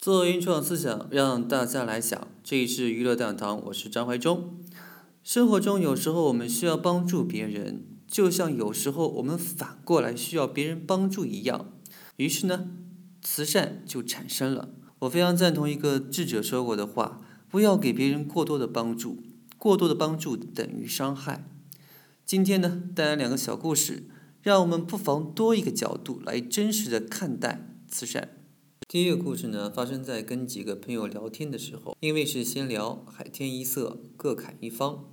做原创思想，让大家来想。这里是娱乐大堂，我是张怀忠。生活中有时候我们需要帮助别人，就像有时候我们反过来需要别人帮助一样。于是呢，慈善就产生了。我非常赞同一个智者说过的话：不要给别人过多的帮助，过多的帮助等于伤害。今天呢，带来两个小故事，让我们不妨多一个角度来真实的看待慈善。第一个故事呢，发生在跟几个朋友聊天的时候，因为是闲聊，海天一色，各侃一方，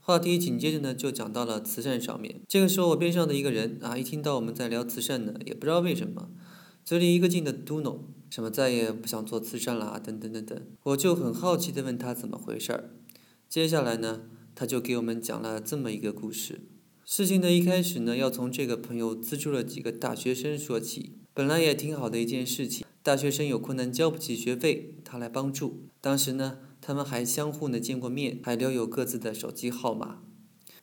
话题紧接着呢就讲到了慈善上面。这个时候，我边上的一个人啊，一听到我们在聊慈善呢，也不知道为什么，嘴里一个劲的嘟哝，什么再也不想做慈善啦，等等等等。我就很好奇的问他怎么回事儿。接下来呢，他就给我们讲了这么一个故事。事情的一开始呢，要从这个朋友资助了几个大学生说起，本来也挺好的一件事情。大学生有困难交不起学费，他来帮助。当时呢，他们还相互呢见过面，还留有各自的手机号码。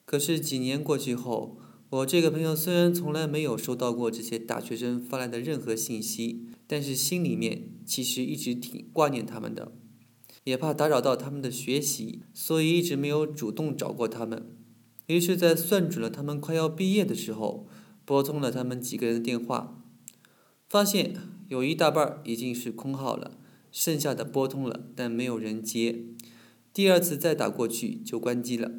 可是几年过去后，我这个朋友虽然从来没有收到过这些大学生发来的任何信息，但是心里面其实一直挺挂念他们的，也怕打扰到他们的学习，所以一直没有主动找过他们。于是，在算准了他们快要毕业的时候，拨通了他们几个人的电话，发现。有一大半已经是空号了，剩下的拨通了，但没有人接。第二次再打过去就关机了。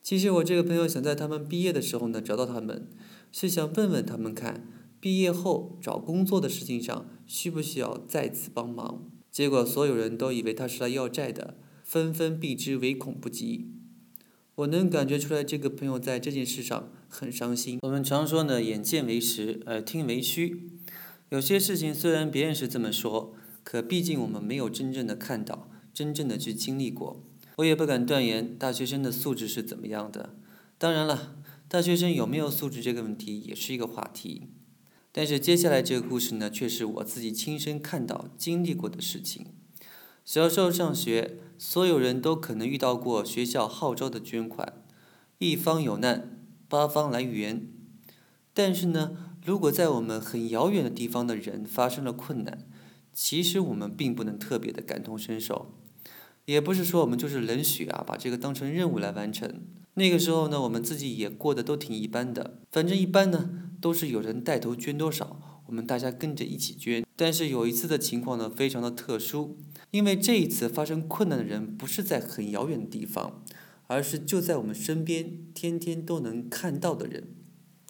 其实我这个朋友想在他们毕业的时候呢找到他们，是想问问他们看，毕业后找工作的事情上需不需要再次帮忙。结果所有人都以为他是来要债的，纷纷避之唯恐不及。我能感觉出来这个朋友在这件事上很伤心。我们常说呢，眼见为实，耳听为虚。有些事情虽然别人是这么说，可毕竟我们没有真正的看到，真正的去经历过。我也不敢断言大学生的素质是怎么样的。当然了，大学生有没有素质这个问题也是一个话题。但是接下来这个故事呢，却是我自己亲身看到、经历过的事情。小时候上学，所有人都可能遇到过学校号召的捐款，一方有难，八方来援。但是呢？如果在我们很遥远的地方的人发生了困难，其实我们并不能特别的感同身受，也不是说我们就是冷血啊，把这个当成任务来完成。那个时候呢，我们自己也过得都挺一般的，反正一般呢，都是有人带头捐多少，我们大家跟着一起捐。但是有一次的情况呢，非常的特殊，因为这一次发生困难的人不是在很遥远的地方，而是就在我们身边，天天都能看到的人。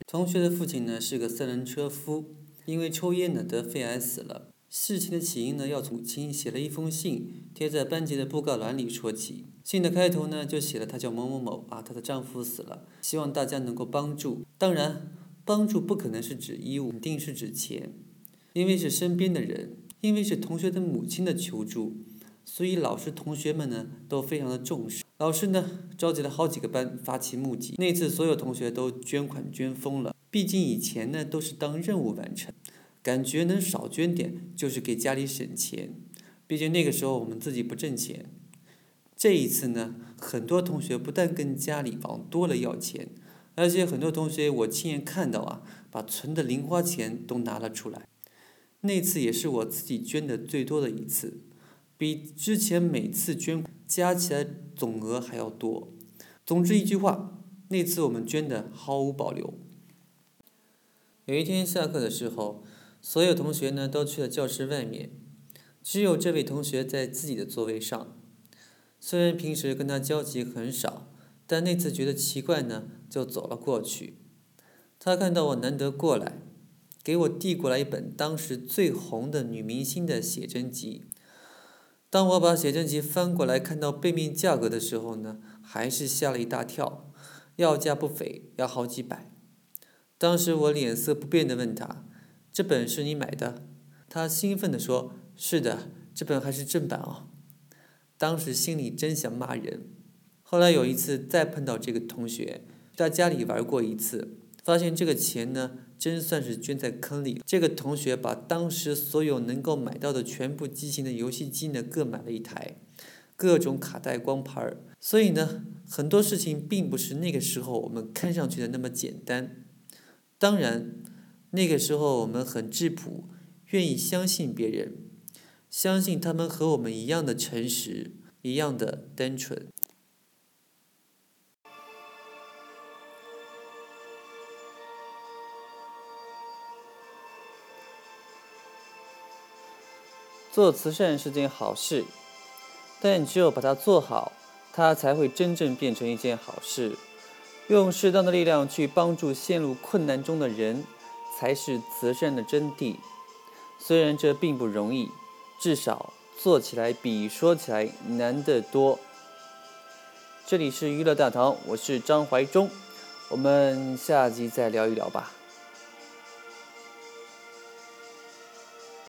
同学的父亲呢是个三轮车夫，因为抽烟呢得肺癌死了。事情的起因呢要从母亲写了一封信贴在班级的布告栏里说起。信的开头呢就写了她叫某某某啊，她的丈夫死了，希望大家能够帮助。当然，帮助不可能是指衣物，肯定是指钱，因为是身边的人，因为是同学的母亲的求助，所以老师同学们呢都非常的重视。老师呢，召集了好几个班发起募集。那次所有同学都捐款捐疯了。毕竟以前呢都是当任务完成，感觉能少捐点就是给家里省钱。毕竟那个时候我们自己不挣钱。这一次呢，很多同学不但跟家里往多了要钱，而且很多同学我亲眼看到啊，把存的零花钱都拿了出来。那次也是我自己捐的最多的一次。比之前每次捐加起来总额还要多。总之一句话，那次我们捐的毫无保留。有一天下课的时候，所有同学呢都去了教室外面，只有这位同学在自己的座位上。虽然平时跟他交集很少，但那次觉得奇怪呢，就走了过去。他看到我难得过来，给我递过来一本当时最红的女明星的写真集。当我把写真集翻过来看到背面价格的时候呢，还是吓了一大跳，要价不菲，要好几百。当时我脸色不变的问他：“这本是你买的？”他兴奋地说：“是的，这本还是正版哦。”当时心里真想骂人。后来有一次再碰到这个同学，在家里玩过一次，发现这个钱呢。真算是捐在坑里。这个同学把当时所有能够买到的全部机型的游戏机呢，各买了一台，各种卡带、光盘儿。所以呢，很多事情并不是那个时候我们看上去的那么简单。当然，那个时候我们很质朴，愿意相信别人，相信他们和我们一样的诚实，一样的单纯。做慈善是件好事，但只有把它做好，它才会真正变成一件好事。用适当的力量去帮助陷入困难中的人，才是慈善的真谛。虽然这并不容易，至少做起来比说起来难得多。这里是娱乐大堂，我是张怀忠，我们下集再聊一聊吧。